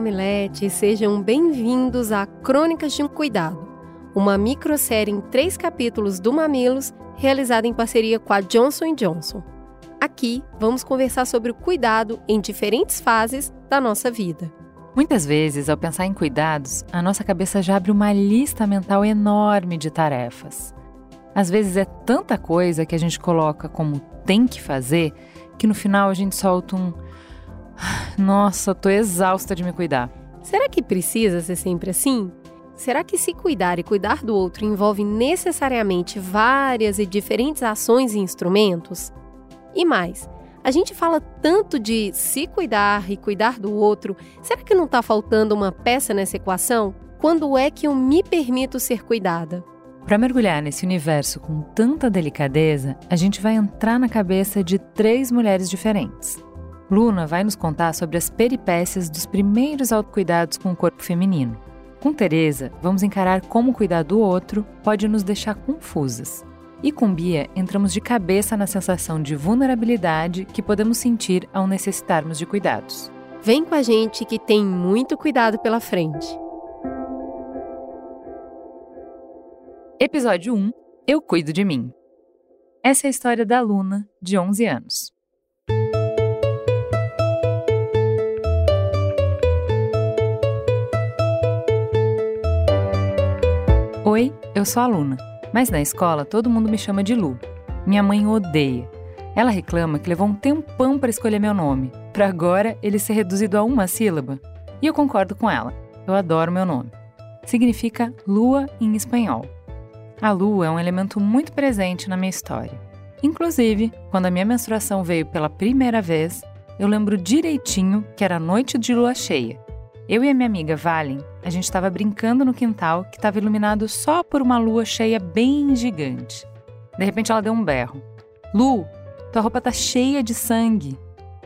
Mamileiros e sejam bem-vindos a Crônicas de um Cuidado, uma microsérie em três capítulos do Mamilos, realizada em parceria com a Johnson Johnson. Aqui vamos conversar sobre o cuidado em diferentes fases da nossa vida. Muitas vezes, ao pensar em cuidados, a nossa cabeça já abre uma lista mental enorme de tarefas. Às vezes é tanta coisa que a gente coloca como tem que fazer que no final a gente solta um nossa, tô exausta de me cuidar. Será que precisa ser sempre assim? Será que se cuidar e cuidar do outro envolve necessariamente várias e diferentes ações e instrumentos? E mais, a gente fala tanto de se cuidar e cuidar do outro, será que não está faltando uma peça nessa equação? Quando é que eu me permito ser cuidada? Para mergulhar nesse universo com tanta delicadeza, a gente vai entrar na cabeça de três mulheres diferentes. Luna vai nos contar sobre as peripécias dos primeiros autocuidados com o corpo feminino. Com Teresa, vamos encarar como cuidar do outro pode nos deixar confusas. E com Bia, entramos de cabeça na sensação de vulnerabilidade que podemos sentir ao necessitarmos de cuidados. Vem com a gente que tem muito cuidado pela frente. Episódio 1 Eu Cuido de Mim. Essa é a história da Luna, de 11 anos. Eu sou a Luna, mas na escola todo mundo me chama de Lu. Minha mãe odeia. Ela reclama que levou um tempão para escolher meu nome, para agora ele ser reduzido a uma sílaba. E eu concordo com ela. Eu adoro meu nome. Significa lua em espanhol. A lua é um elemento muito presente na minha história. Inclusive, quando a minha menstruação veio pela primeira vez, eu lembro direitinho que era noite de lua cheia eu e a minha amiga Valen, a gente estava brincando no quintal que estava iluminado só por uma lua cheia bem gigante. De repente ela deu um berro. Lu, tua roupa tá cheia de sangue.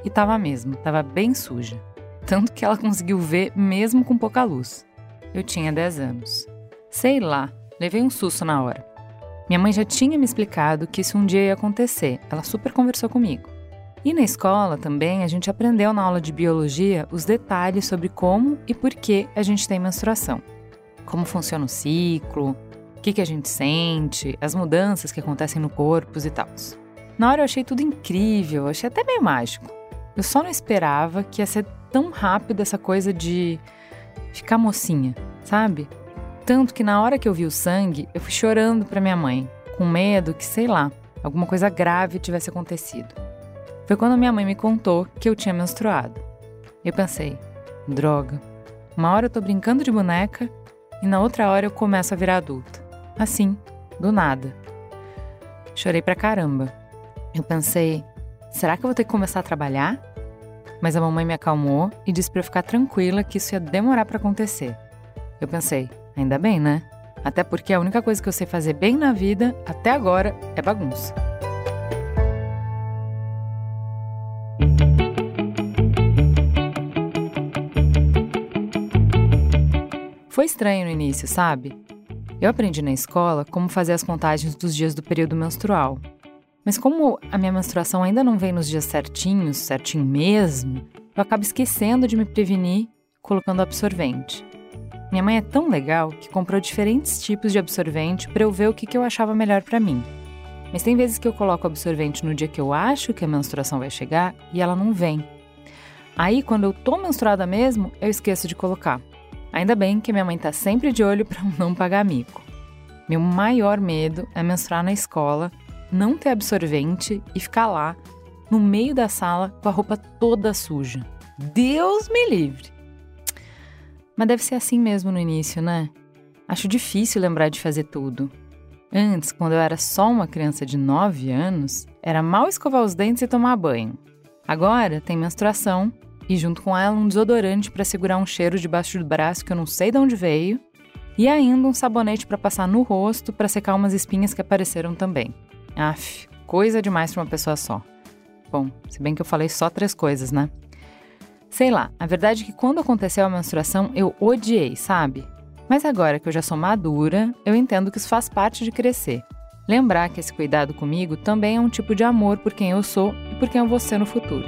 E tava mesmo, tava bem suja. Tanto que ela conseguiu ver mesmo com pouca luz. Eu tinha 10 anos. Sei lá, levei um susto na hora. Minha mãe já tinha me explicado que isso um dia ia acontecer, ela super conversou comigo. E na escola também a gente aprendeu na aula de biologia os detalhes sobre como e por que a gente tem menstruação. Como funciona o ciclo, o que, que a gente sente, as mudanças que acontecem no corpo e tal. Na hora eu achei tudo incrível, achei até meio mágico. Eu só não esperava que ia ser tão rápido essa coisa de ficar mocinha, sabe? Tanto que na hora que eu vi o sangue, eu fui chorando para minha mãe, com medo que, sei lá, alguma coisa grave tivesse acontecido. Foi quando minha mãe me contou que eu tinha menstruado. Eu pensei, droga, uma hora eu tô brincando de boneca e na outra hora eu começo a virar adulta. Assim, do nada. Chorei pra caramba. Eu pensei, será que eu vou ter que começar a trabalhar? Mas a mamãe me acalmou e disse para eu ficar tranquila que isso ia demorar para acontecer. Eu pensei, ainda bem, né? Até porque a única coisa que eu sei fazer bem na vida, até agora, é bagunça. Foi estranho no início, sabe? Eu aprendi na escola como fazer as contagens dos dias do período menstrual. Mas como a minha menstruação ainda não vem nos dias certinhos, certinho mesmo, eu acabo esquecendo de me prevenir colocando absorvente. Minha mãe é tão legal que comprou diferentes tipos de absorvente para eu ver o que, que eu achava melhor para mim. Mas tem vezes que eu coloco absorvente no dia que eu acho que a menstruação vai chegar e ela não vem. Aí, quando eu tô menstruada mesmo, eu esqueço de colocar. Ainda bem que minha mãe tá sempre de olho para não pagar mico. Meu maior medo é menstruar na escola, não ter absorvente e ficar lá, no meio da sala, com a roupa toda suja. Deus me livre! Mas deve ser assim mesmo no início, né? Acho difícil lembrar de fazer tudo. Antes, quando eu era só uma criança de 9 anos, era mal escovar os dentes e tomar banho. Agora tem menstruação e junto com ela um desodorante para segurar um cheiro debaixo do braço que eu não sei de onde veio, E ainda um sabonete para passar no rosto para secar umas espinhas que apareceram também. Aff, coisa demais para uma pessoa só. Bom, se bem que eu falei só três coisas, né? Sei lá, a verdade é que quando aconteceu a menstruação eu odiei, sabe? Mas agora que eu já sou madura, eu entendo que isso faz parte de crescer. Lembrar que esse cuidado comigo também é um tipo de amor por quem eu sou e por quem eu vou ser no futuro.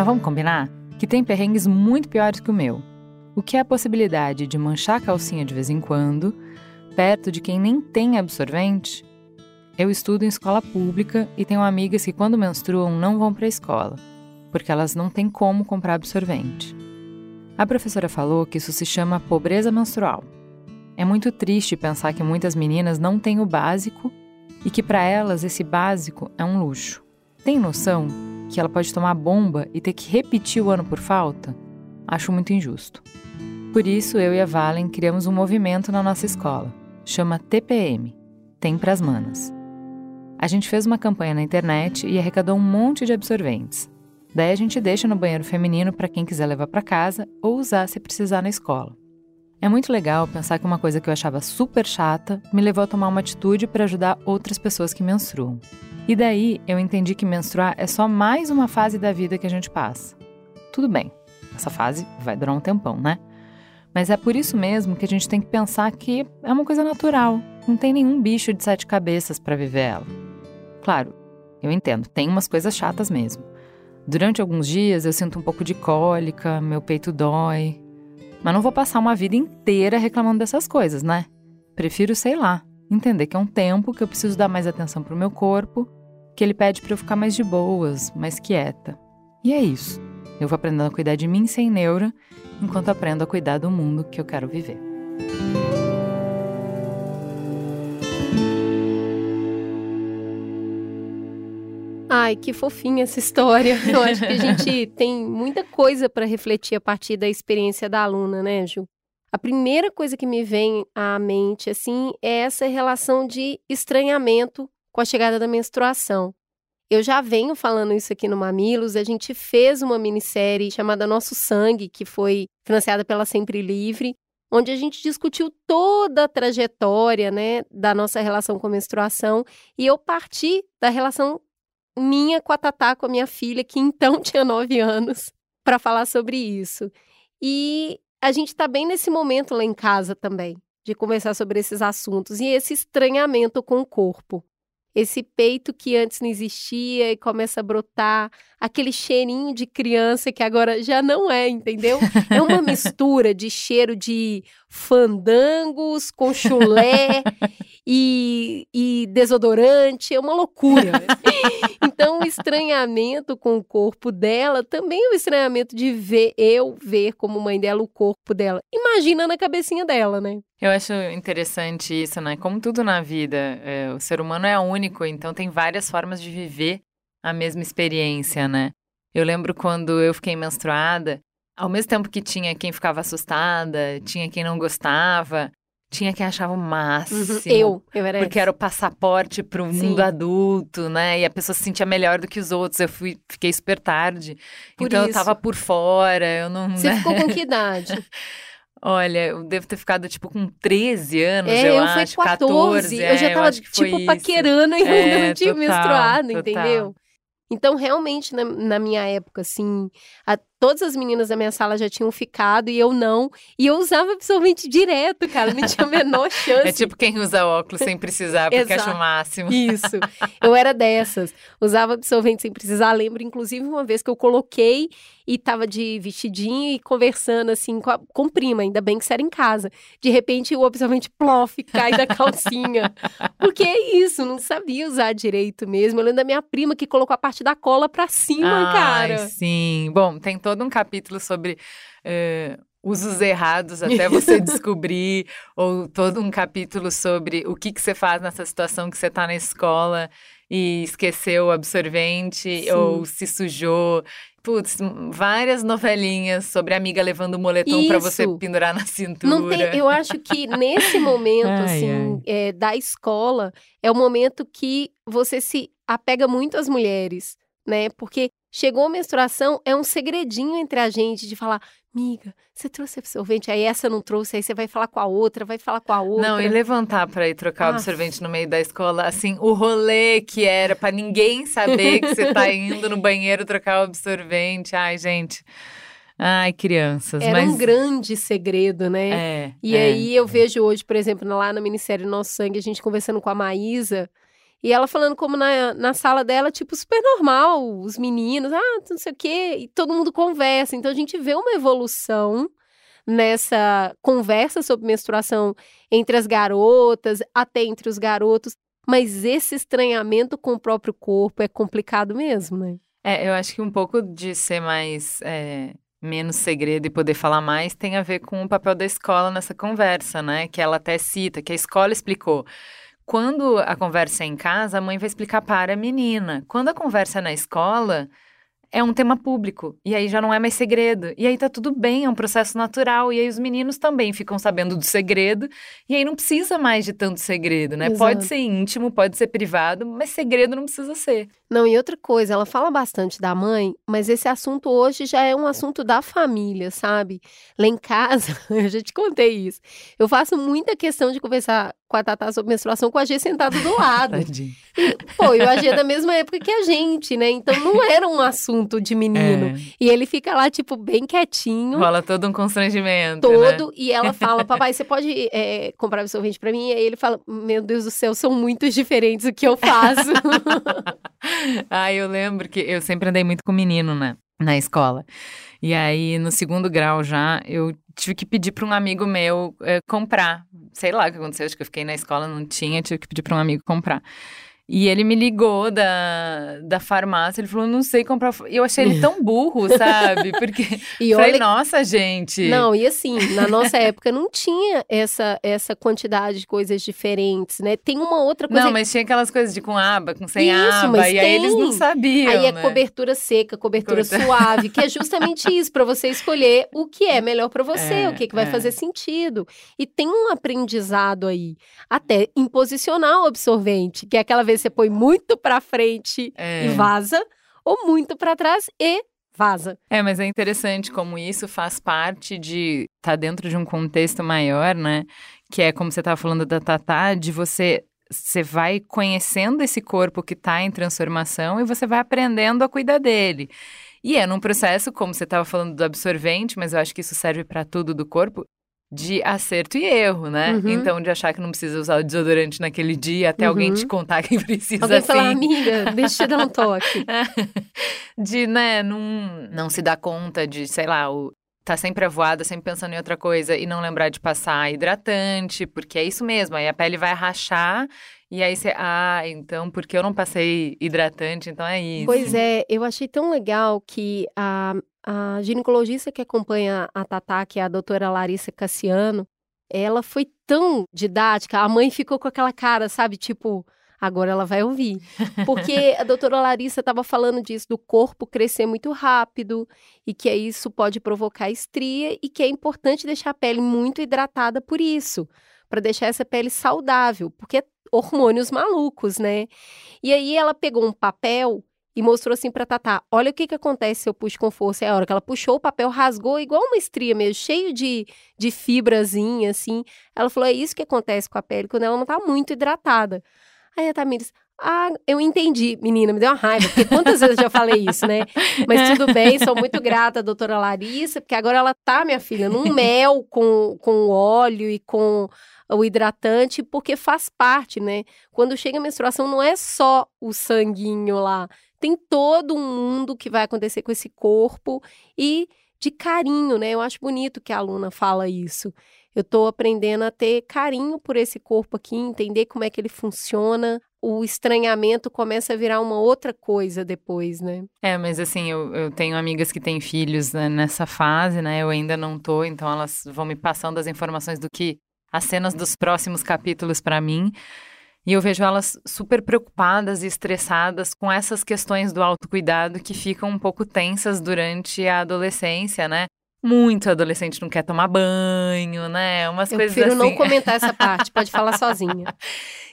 Mas vamos combinar que tem perrengues muito piores que o meu. O que é a possibilidade de manchar a calcinha de vez em quando, perto de quem nem tem absorvente? Eu estudo em escola pública e tenho amigas que, quando menstruam, não vão para a escola porque elas não têm como comprar absorvente. A professora falou que isso se chama pobreza menstrual. É muito triste pensar que muitas meninas não têm o básico e que para elas esse básico é um luxo. Tem noção que ela pode tomar bomba e ter que repetir o ano por falta? Acho muito injusto. Por isso, eu e a Valen criamos um movimento na nossa escola. Chama TPM Tem Pras Manas. A gente fez uma campanha na internet e arrecadou um monte de absorventes. Daí a gente deixa no banheiro feminino para quem quiser levar para casa ou usar se precisar na escola. É muito legal pensar que uma coisa que eu achava super chata me levou a tomar uma atitude para ajudar outras pessoas que menstruam. E daí eu entendi que menstruar é só mais uma fase da vida que a gente passa. Tudo bem, essa fase vai durar um tempão, né? Mas é por isso mesmo que a gente tem que pensar que é uma coisa natural, não tem nenhum bicho de sete cabeças para viver ela. Claro, eu entendo, tem umas coisas chatas mesmo. Durante alguns dias eu sinto um pouco de cólica, meu peito dói. Mas não vou passar uma vida inteira reclamando dessas coisas, né? Prefiro, sei lá, entender que é um tempo que eu preciso dar mais atenção pro meu corpo, que ele pede para eu ficar mais de boas, mais quieta. E é isso. Eu vou aprendendo a cuidar de mim sem neura, enquanto aprendo a cuidar do mundo que eu quero viver. Ai, que fofinha essa história. Eu acho que a gente tem muita coisa para refletir a partir da experiência da aluna, né, Ju? A primeira coisa que me vem à mente, assim, é essa relação de estranhamento com a chegada da menstruação. Eu já venho falando isso aqui no Mamilos, a gente fez uma minissérie chamada Nosso Sangue, que foi financiada pela Sempre Livre, onde a gente discutiu toda a trajetória, né, da nossa relação com a menstruação, e eu parti da relação minha com a Tatá, com a minha filha, que então tinha nove anos, para falar sobre isso. E a gente está bem nesse momento lá em casa também, de conversar sobre esses assuntos e esse estranhamento com o corpo. Esse peito que antes não existia e começa a brotar, aquele cheirinho de criança que agora já não é, entendeu? É uma mistura de cheiro de fandangos com chulé e, e desodorante, é uma loucura. então, o estranhamento com o corpo dela também é o estranhamento de ver eu ver como mãe dela o corpo dela. Imagina na cabecinha dela, né? Eu acho interessante isso, né? Como tudo na vida, é, o ser humano é único, então tem várias formas de viver a mesma experiência, né? Eu lembro quando eu fiquei menstruada, ao mesmo tempo que tinha quem ficava assustada, tinha quem não gostava, tinha quem achava o máximo. Uhum. Eu, eu era Porque era o passaporte para o mundo adulto, né? E a pessoa se sentia melhor do que os outros. Eu fui, fiquei super tarde. Por então isso. eu tava por fora, eu não. Você né? ficou com que idade? Olha, eu devo ter ficado, tipo, com 13 anos, é, eu, eu acho, fui 14. 14 eu já é, tava, eu tipo, paquerando e ainda é, não tinha total, menstruado, total. entendeu? Então, realmente, na, na minha época, assim, a, todas as meninas da minha sala já tinham ficado e eu não. E eu usava absorvente direto, cara, não tinha a menor é chance. É tipo quem usa óculos sem precisar, porque acha o máximo. Isso. Eu era dessas. Usava absorvente sem precisar. Lembro, inclusive, uma vez que eu coloquei e tava de vestidinho e conversando assim com, a, com prima, ainda bem que isso era em casa. De repente o absorvente plof cai da calcinha. Porque é isso, não sabia usar direito mesmo. Eu lembro da minha prima que colocou a parte da cola pra cima, Ai, cara. Sim. Bom, tem todo um capítulo sobre. Uh usos errados até você descobrir, ou todo um capítulo sobre o que, que você faz nessa situação que você está na escola e esqueceu o absorvente Sim. ou se sujou. Putz, várias novelinhas sobre a amiga levando o moletom para você pendurar na cintura. Tem, eu acho que nesse momento, ai, assim, ai. É, da escola, é o momento que você se apega muito às mulheres, né? Porque chegou a menstruação, é um segredinho entre a gente de falar, miga, você trouxe absorvente, aí essa não trouxe, aí você vai falar com a outra, vai falar com a outra. Não, e levantar para ir trocar o absorvente no meio da escola, assim, o rolê que era para ninguém saber que você tá indo no banheiro trocar o absorvente. Ai, gente. Ai, crianças. Era mas... um grande segredo, né? É. E é, aí eu é. vejo hoje, por exemplo, lá no Ministério Nosso Sangue, a gente conversando com a Maísa, e ela falando como na, na sala dela, tipo, super normal, os meninos, ah, não sei o quê, e todo mundo conversa. Então a gente vê uma evolução nessa conversa sobre menstruação entre as garotas, até entre os garotos. Mas esse estranhamento com o próprio corpo é complicado mesmo, né? É, eu acho que um pouco de ser mais. É, menos segredo e poder falar mais tem a ver com o papel da escola nessa conversa, né? Que ela até cita, que a escola explicou. Quando a conversa é em casa, a mãe vai explicar para a menina. Quando a conversa é na escola, é um tema público. E aí já não é mais segredo. E aí tá tudo bem, é um processo natural. E aí os meninos também ficam sabendo do segredo. E aí não precisa mais de tanto segredo, né? Exato. Pode ser íntimo, pode ser privado, mas segredo não precisa ser. Não, e outra coisa, ela fala bastante da mãe, mas esse assunto hoje já é um assunto da família, sabe? Lá em casa, eu já te contei isso. Eu faço muita questão de conversar com a Tatá sobre menstruação com a G sentado do lado. Pô, e o AG é da mesma época que a gente, né? Então não era um assunto de menino. É, E ele fica lá, tipo, bem quietinho. rola todo um constrangimento. né? Todo, e ela fala, papai, você pode é, comprar absorvente pra mim? E aí ele fala, meu Deus do céu, são muito diferentes o que eu faço. ah, eu lembro que eu sempre andei muito com menino, né? Na escola. E aí, no segundo grau já, eu tive que pedir para um amigo meu eh, comprar. Sei lá o que aconteceu, acho que eu fiquei na escola, não tinha, tive que pedir para um amigo comprar. E ele me ligou da, da farmácia, ele falou, não sei comprar. E eu achei ele tão burro, sabe? Porque E falei, olha nossa, gente. Não, e assim, na nossa época não tinha essa, essa quantidade de coisas diferentes, né? Tem uma outra coisa. Não, mas tinha aquelas coisas de com aba, com sem Isso, aba, mas e aí eles não tem. sabiam. Aí é né? cobertura seca, cobertura suave, que é justamente isso, para você escolher o que é melhor para você, É, o que, que vai é. fazer sentido. E tem um aprendizado aí, até em posicionar o absorvente, que é aquela vez você põe muito para frente É. e vaza, ou muito para trás e vaza. É, mas é interessante como isso faz parte de estar tá dentro de um contexto maior, né? Que é como você estava falando da Tatá, de você você vai conhecendo esse corpo que está em transformação e você vai aprendendo a cuidar dele. E é num processo, como você estava falando do absorvente, mas eu acho que isso serve para tudo do corpo, de acerto e erro, né? Uhum. Então, de achar que não precisa usar o desodorante naquele dia, até alguém Uhum. te contar que precisa Alguém assim. falar, amiga, deixa eu dar um toque. de, né, não, não se dar conta de, sei lá, o, tá sempre avoada, sempre pensando em outra coisa e não lembrar de passar hidratante, porque é isso mesmo, aí a pele vai rachar e aí você, ah, então porque eu não passei hidratante, então é isso. Pois é, eu achei tão legal que a, a ginecologista que acompanha a Tatá, que é a doutora Larissa Cassiano, ela foi tão didática, a mãe ficou com aquela cara, sabe, tipo, agora ela vai ouvir. Porque a doutora Larissa estava falando disso, do corpo crescer muito rápido e que isso pode provocar estria e que é importante deixar a pele muito hidratada por isso, para deixar essa pele saudável, porque é hormônios malucos, né? E aí ela pegou um papel e mostrou assim pra Tatá: olha o que, que acontece se eu puxo com força. É a hora que ela puxou o papel, rasgou igual uma estria mesmo, cheio de, de fibrazinha, assim. Ela falou: é isso que acontece com a pele quando ela não tá muito hidratada. Aí a Tamires, ah, eu entendi, menina, me deu uma raiva, porque quantas vezes eu já falei isso, né? Mas tudo bem, sou muito grata à doutora Larissa, porque agora ela tá, minha filha, num mel com, com óleo e com o hidratante, porque faz parte, né? Quando chega a menstruação, não é só o sanguinho lá, tem todo um mundo que vai acontecer com esse corpo e de carinho, né? Eu acho bonito que a aluna fala isso. Eu tô aprendendo a ter carinho por esse corpo aqui, entender como é que ele funciona. O estranhamento começa a virar uma outra coisa depois, né? É, mas assim, eu, eu tenho amigas que têm filhos né, nessa fase, né? Eu ainda não tô, então elas vão me passando as informações do que as cenas dos próximos capítulos para mim. E eu vejo elas super preocupadas e estressadas com essas questões do autocuidado que ficam um pouco tensas durante a adolescência, né? muito adolescente não quer tomar banho, né? Umas Eu coisas prefiro assim. não comentar essa parte, pode falar sozinha.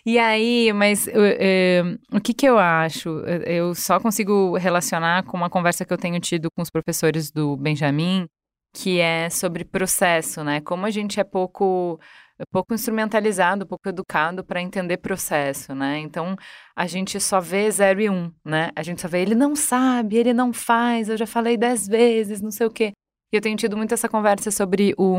E aí, mas eh, o que que eu acho? Eu só consigo relacionar com uma conversa que eu tenho tido com os professores do Benjamin, que é sobre processo, né? Como a gente é pouco pouco instrumentalizado, pouco educado para entender processo, né? Então, a gente só vê 0 e 1, um, né? A gente só vê ele não sabe, ele não faz, eu já falei dez vezes, não sei o quê. Eu tenho tido muito essa conversa sobre o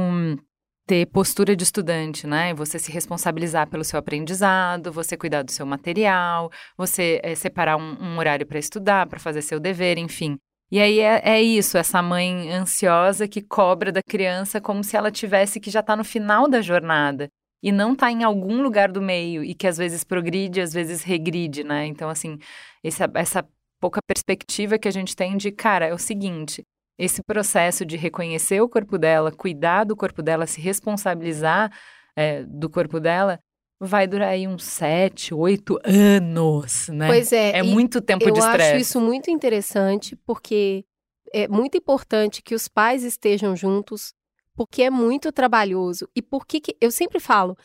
ter postura de estudante, né? Você se responsabilizar pelo seu aprendizado, você cuidar do seu material, você é, separar um, um horário para estudar, para fazer seu dever, enfim. E aí é, é, isso, essa mãe ansiosa que cobra da criança como se ela tivesse que já está no final da jornada e não está em algum lugar do meio e que às vezes progride, às vezes regride, né? Então, assim, essa, essa pouca perspectiva que a gente tem de, cara, é o seguinte, esse processo de reconhecer o corpo dela, cuidar do corpo dela, se responsabilizar é, do corpo dela, vai durar aí uns sete, oito anos, né? Pois é. É muito tempo de estresse. Eu acho isso muito interessante, porque é muito importante que os pais estejam juntos, porque é muito trabalhoso. E porque que, eu sempre falo,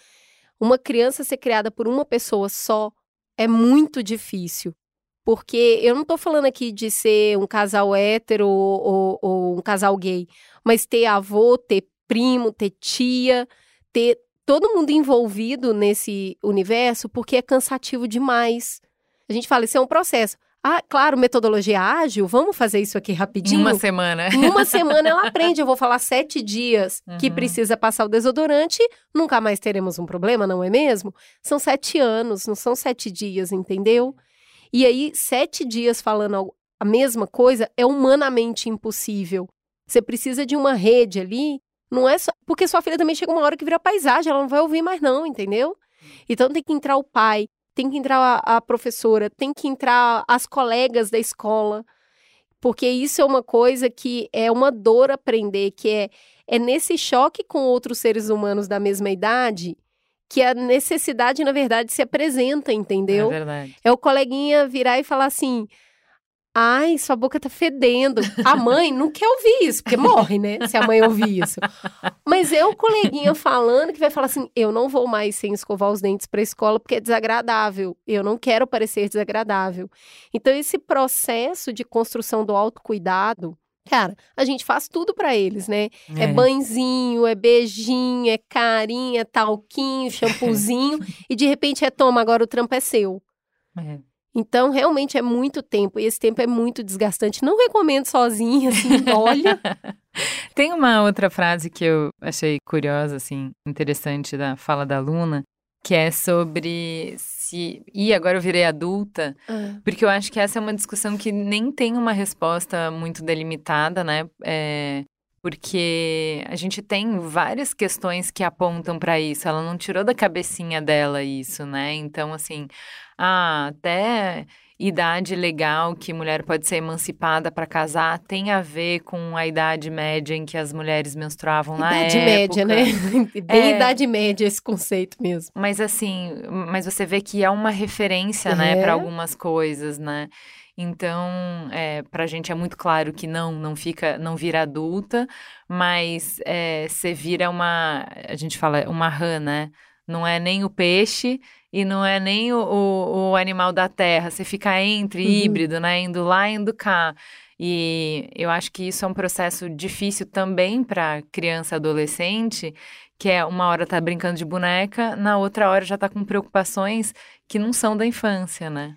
uma criança ser criada por uma pessoa só é muito difícil. Porque eu não estou falando aqui de ser um casal hétero ou, ou, ou um casal gay, mas ter avô, ter primo, ter tia, ter todo mundo envolvido nesse universo porque é cansativo demais. A gente fala, isso é um processo. Ah, claro, metodologia ágil, vamos fazer isso aqui rapidinho. Em uma semana. Em uma semana ela aprende. Eu vou falar sete dias uhum. que precisa passar o desodorante, nunca mais teremos um problema, não é mesmo? São sete anos, não são sete dias, entendeu? E aí, sete dias falando a mesma coisa é humanamente impossível. Você precisa de uma rede ali não é só. Porque sua filha também chega uma hora que vira paisagem, ela não vai ouvir mais, não, entendeu? Então tem que entrar o pai, tem que entrar a, a professora, tem que entrar as colegas da escola. Porque isso é uma coisa que é uma dor aprender, que é, é nesse choque com outros seres humanos da mesma idade que a necessidade, na verdade, se apresenta, entendeu? É verdade. É o coleguinha virar e falar assim: Ai, sua boca tá fedendo. A mãe não quer ouvir isso, porque morre, né? Se a mãe ouvir isso. Mas é o coleguinha falando que vai falar assim: eu não vou mais sem escovar os dentes pra escola porque é desagradável. Eu não quero parecer desagradável. Então, esse processo de construção do autocuidado. Cara, a gente faz tudo para eles, né? É. é banzinho, é beijinho, é carinho, é talquinho, shampoozinho. e de repente é toma, agora o trampo é seu. É. Então, realmente é muito tempo e esse tempo é muito desgastante. Não recomendo sozinha, assim, olha. Tem uma outra frase que eu achei curiosa, assim, interessante da fala da Luna, que é sobre se. E agora eu virei adulta, ah. porque eu acho que essa é uma discussão que nem tem uma resposta muito delimitada, né? É, porque a gente tem várias questões que apontam para isso. Ela não tirou da cabecinha dela isso, né? Então, assim, ah, até idade legal que mulher pode ser emancipada para casar tem a ver com a idade média em que as mulheres menstruavam na idade época. média, né? Bem é, idade média esse conceito mesmo. Mas assim, mas você vê que há uma referência, é. né, para algumas coisas, né? Então, é, para a gente é muito claro que não, não fica, não vira adulta, mas é, você vira uma, a gente fala uma rã, né? Não é nem o peixe e não é nem o, o, o animal da terra. Você fica entre uhum. híbrido, né? Indo lá, indo cá. E eu acho que isso é um processo difícil também para criança adolescente, que é uma hora tá brincando de boneca, na outra hora já tá com preocupações que não são da infância, né?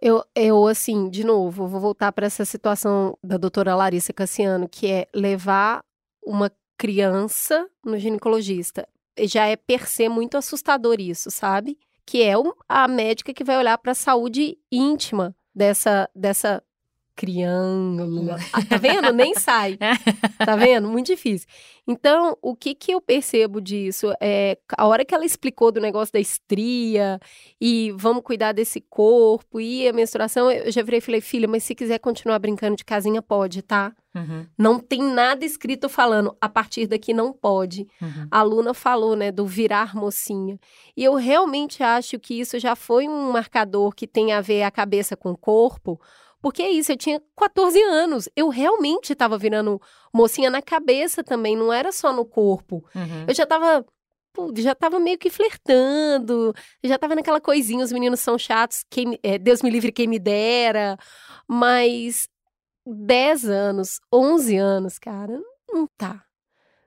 Eu, eu assim, de novo, vou voltar para essa situação da doutora Larissa Cassiano, que é levar uma criança no ginecologista. Já é per se muito assustador isso, sabe? Que é a médica que vai olhar para a saúde íntima dessa, dessa criança. Ah, tá vendo? Nem sai. Tá vendo? Muito difícil. Então, o que que eu percebo disso? É a hora que ela explicou do negócio da estria e vamos cuidar desse corpo e a menstruação, eu já virei e falei, filha, mas se quiser continuar brincando de casinha, pode, tá? Uhum. Não tem nada escrito falando, a partir daqui não pode. Uhum. A aluna falou, né, do virar mocinha. E eu realmente acho que isso já foi um marcador que tem a ver a cabeça com o corpo, Porque é isso, eu tinha 14 anos. Eu realmente estava virando mocinha na cabeça também, não era só no corpo. Uhum. Eu já tava. pô, Já tava meio que flertando, já tava naquela coisinha, os meninos são chatos, quem, é, Deus me livre quem me dera. Mas 10 anos, 11 anos, cara, não tá.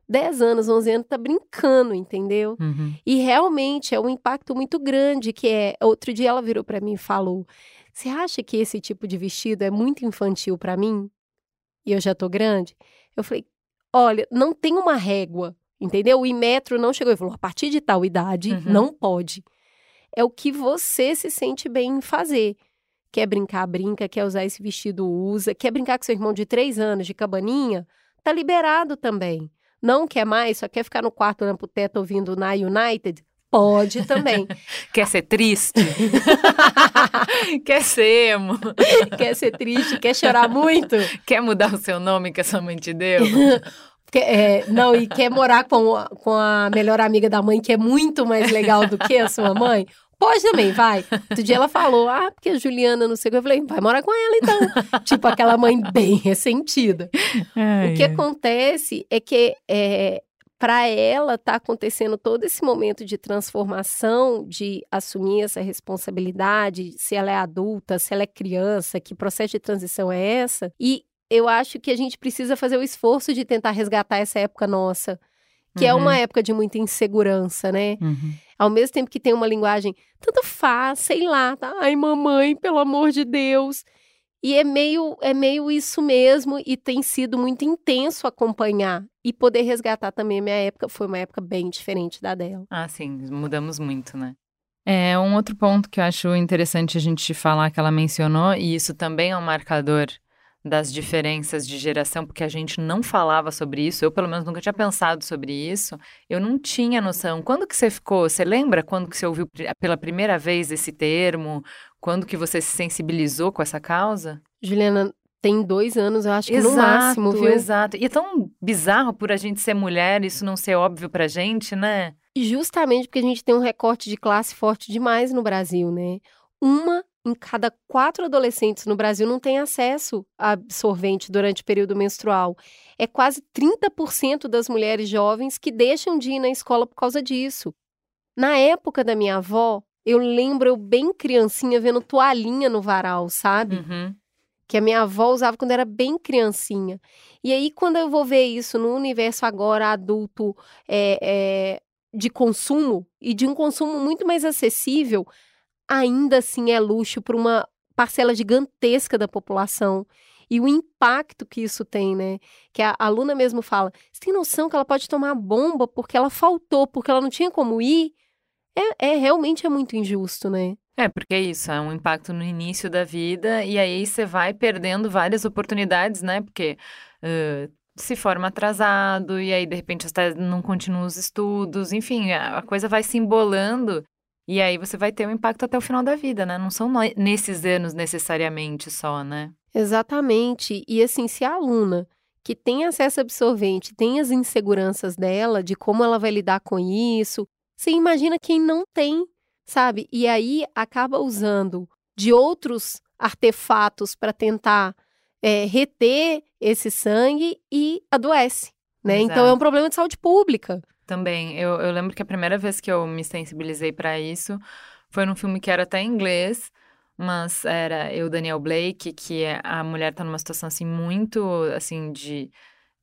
10 anos, 11 anos, tá brincando, entendeu? Uhum. E realmente é um impacto muito grande, que é... Outro dia ela virou pra mim e falou, você acha que esse tipo de vestido é muito infantil pra mim? E eu já tô grande? Eu falei, olha, não tem uma régua, entendeu? O Imetro não chegou e falou, a partir de tal idade, Uhum. não pode. É o que você se sente bem em fazer. Quer brincar, brinca. Quer usar esse vestido, usa. Quer brincar com seu irmão de três anos, de cabaninha? Tá liberado também. Não quer mais, só quer ficar no quarto olhando pro teto ouvindo na United? Pode também. Quer ser triste? Quer ser emo? quer ser triste, quer chorar muito? Quer mudar o seu nome que a sua mãe te deu? É, não, e quer morar com, com a melhor amiga da mãe, que é muito mais legal do que a sua mãe? Pode também, vai. Outro dia ela falou, ah, porque a Juliana não sei o que. Eu falei, vai morar com ela então. tipo, aquela mãe bem ressentida. O que acontece é que é, para ela tá acontecendo todo esse momento de transformação, de assumir essa responsabilidade, se ela é adulta, se ela é criança, que processo de transição é essa. E eu acho que a gente precisa fazer o esforço de tentar resgatar essa época nossa, que é Uhum. uma época de muita insegurança, né? Uhum. Ao mesmo tempo que tem uma linguagem, tanto faz, sei lá, tá? Ai, mamãe, pelo amor de Deus. E é meio, é meio isso mesmo, e tem sido muito intenso acompanhar. E poder resgatar também a minha época, foi uma época bem diferente da dela. Ah, sim, mudamos muito, né? É, um outro ponto que eu acho interessante a gente falar que ela mencionou, e isso também é um marcador das diferenças de geração, porque a gente não falava sobre isso, eu pelo menos nunca tinha pensado sobre isso, eu não tinha noção. Quando que você ficou, você lembra quando que você ouviu pela primeira vez esse termo? Quando que você se sensibilizou com essa causa? Juliana tem dois anos, eu acho que no máximo, viu? exato. E é tão bizarro por a gente ser mulher, isso não ser óbvio pra gente, né? Justamente porque a gente tem um recorte de classe forte demais no Brasil, né? Uma em cada quatro adolescentes no Brasil não tem acesso a absorvente durante o período menstrual. É quase 30% das mulheres jovens que deixam de ir na escola por causa disso. Na época da minha avó, eu lembro eu bem criancinha vendo toalhinha no varal, sabe? Uhum. que a minha avó usava quando era bem criancinha. E aí, quando eu vou ver isso no universo agora adulto é, é, de consumo, e de um consumo muito mais acessível, ainda assim é luxo para uma parcela gigantesca da população. E o impacto que isso tem, né? Que a aluna mesmo fala: você tem noção que ela pode tomar bomba porque ela faltou, porque ela não tinha como ir? É, é realmente é muito injusto, né? É, porque é isso, é um impacto no início da vida e aí você vai perdendo várias oportunidades, né? Porque ãh, se forma atrasado e aí de repente tá- não continua os estudos, enfim, a, a coisa vai se embolando e aí você vai ter um impacto até o final da vida, né? Não são nesses anos necessariamente só, né? Exatamente. E assim, se a aluna que tem acesso absorvente tem as inseguranças dela, de como ela vai lidar com isso, você imagina quem não tem, sabe? E aí acaba usando de outros artefatos para tentar é, reter esse sangue e adoece, né? Então é um problema de saúde pública. Também, eu, eu lembro que a primeira vez que eu me sensibilizei pra isso foi num filme que era até em inglês, mas era eu, Daniel Blake, que é, a mulher tá numa situação assim muito assim de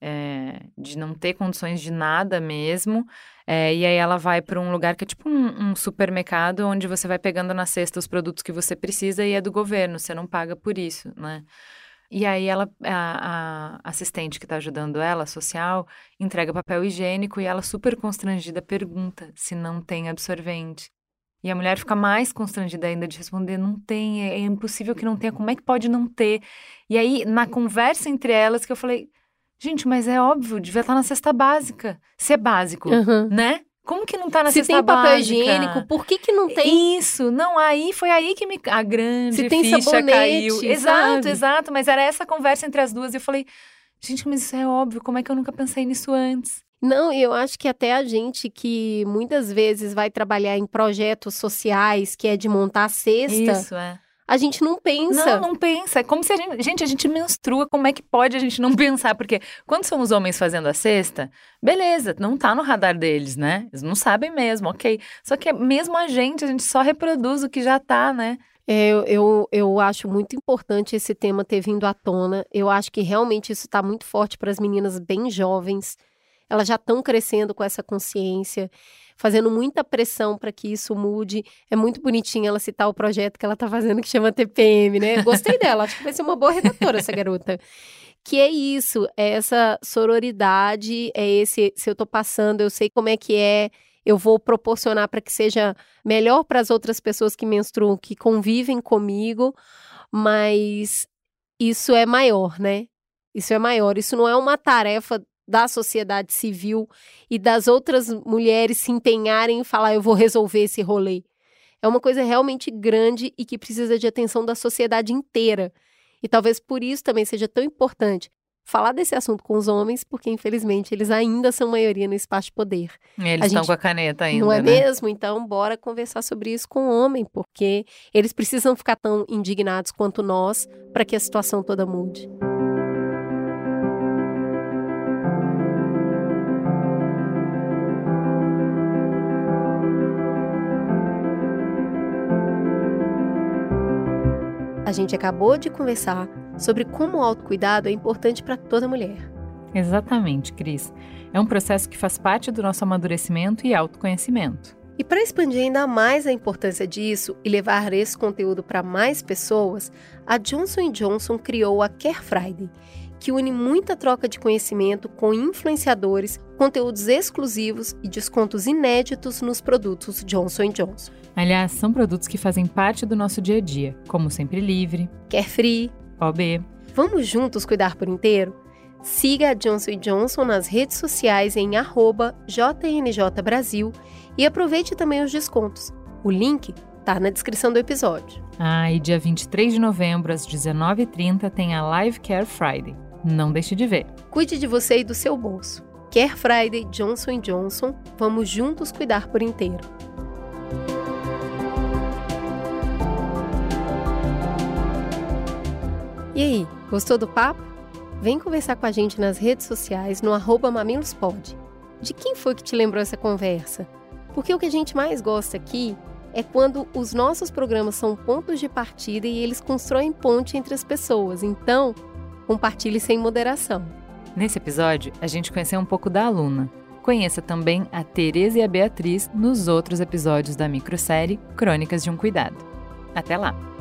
é, de não ter condições de nada mesmo. É, e aí ela vai para um lugar que é tipo um, um supermercado onde você vai pegando na cesta os produtos que você precisa e é do governo, você não paga por isso, né? E aí ela, a, a assistente que tá ajudando ela, social, entrega papel higiênico e ela, super constrangida, pergunta se não tem absorvente. E a mulher fica mais constrangida ainda de responder: não tem, é, é impossível que não tenha, como é que pode não ter? E aí, na conversa entre elas, que eu falei: gente, mas é óbvio, devia estar na cesta básica. Se é básico, Uhum. né? Como que não tá na Se cesta tem papel básica? higiênico, por que, que não tem? Isso, não, aí foi aí que me, a grande Se tem ficha sabonete, caiu. Exato, sabe? exato, mas era essa conversa entre as duas e eu falei, gente, mas isso é óbvio, como é que eu nunca pensei nisso antes? Não, eu acho que até a gente que muitas vezes vai trabalhar em projetos sociais, que é de montar cesta, Isso, é. A gente não pensa. Não, não pensa. É como se a gente. Gente, a gente menstrua. Como é que pode a gente não pensar? Porque quando são os homens fazendo a cesta, beleza, não tá no radar deles, né? Eles não sabem mesmo, ok. Só que mesmo a gente, a gente só reproduz o que já tá, né? É, eu, eu, eu acho muito importante esse tema ter vindo à tona. Eu acho que realmente isso está muito forte para as meninas bem jovens. Elas já estão crescendo com essa consciência fazendo muita pressão para que isso mude. É muito bonitinho ela citar o projeto que ela está fazendo que chama TPM, né? Gostei dela, acho que vai ser uma boa redatora essa garota. Que é isso, é essa sororidade, é esse se eu estou passando, eu sei como é que é, eu vou proporcionar para que seja melhor para as outras pessoas que menstruam, que convivem comigo, mas isso é maior, né? Isso é maior, isso não é uma tarefa da sociedade civil e das outras mulheres se empenharem em falar eu vou resolver esse rolê. É uma coisa realmente grande e que precisa de atenção da sociedade inteira. E talvez por isso também seja tão importante falar desse assunto com os homens, porque infelizmente eles ainda são maioria no espaço de poder. Eles estão com a caneta ainda. Não é né? mesmo? Então, bora conversar sobre isso com o homem, porque eles precisam ficar tão indignados quanto nós para que a situação toda mude. A gente acabou de conversar sobre como o autocuidado é importante para toda mulher. Exatamente, Cris. É um processo que faz parte do nosso amadurecimento e autoconhecimento. E para expandir ainda mais a importância disso e levar esse conteúdo para mais pessoas, a Johnson Johnson criou a Care Friday, que une muita troca de conhecimento com influenciadores, conteúdos exclusivos e descontos inéditos nos produtos Johnson Johnson. Aliás, são produtos que fazem parte do nosso dia a dia, como Sempre Livre, Carefree, OB. Vamos juntos cuidar por inteiro? Siga a Johnson Johnson nas redes sociais em jnjbrasil e aproveite também os descontos. O link está na descrição do episódio. Ah, e dia 23 de novembro, às 19h30, tem a Live Care Friday. Não deixe de ver. Cuide de você e do seu bolso. Care Friday Johnson Johnson. Vamos juntos cuidar por inteiro. E aí, gostou do papo? Vem conversar com a gente nas redes sociais no arroba mamilospod. De quem foi que te lembrou essa conversa? Porque o que a gente mais gosta aqui é quando os nossos programas são pontos de partida e eles constroem ponte entre as pessoas. Então, compartilhe sem moderação. Nesse episódio, a gente conheceu um pouco da aluna. Conheça também a Tereza e a Beatriz nos outros episódios da microsérie Crônicas de um Cuidado. Até lá!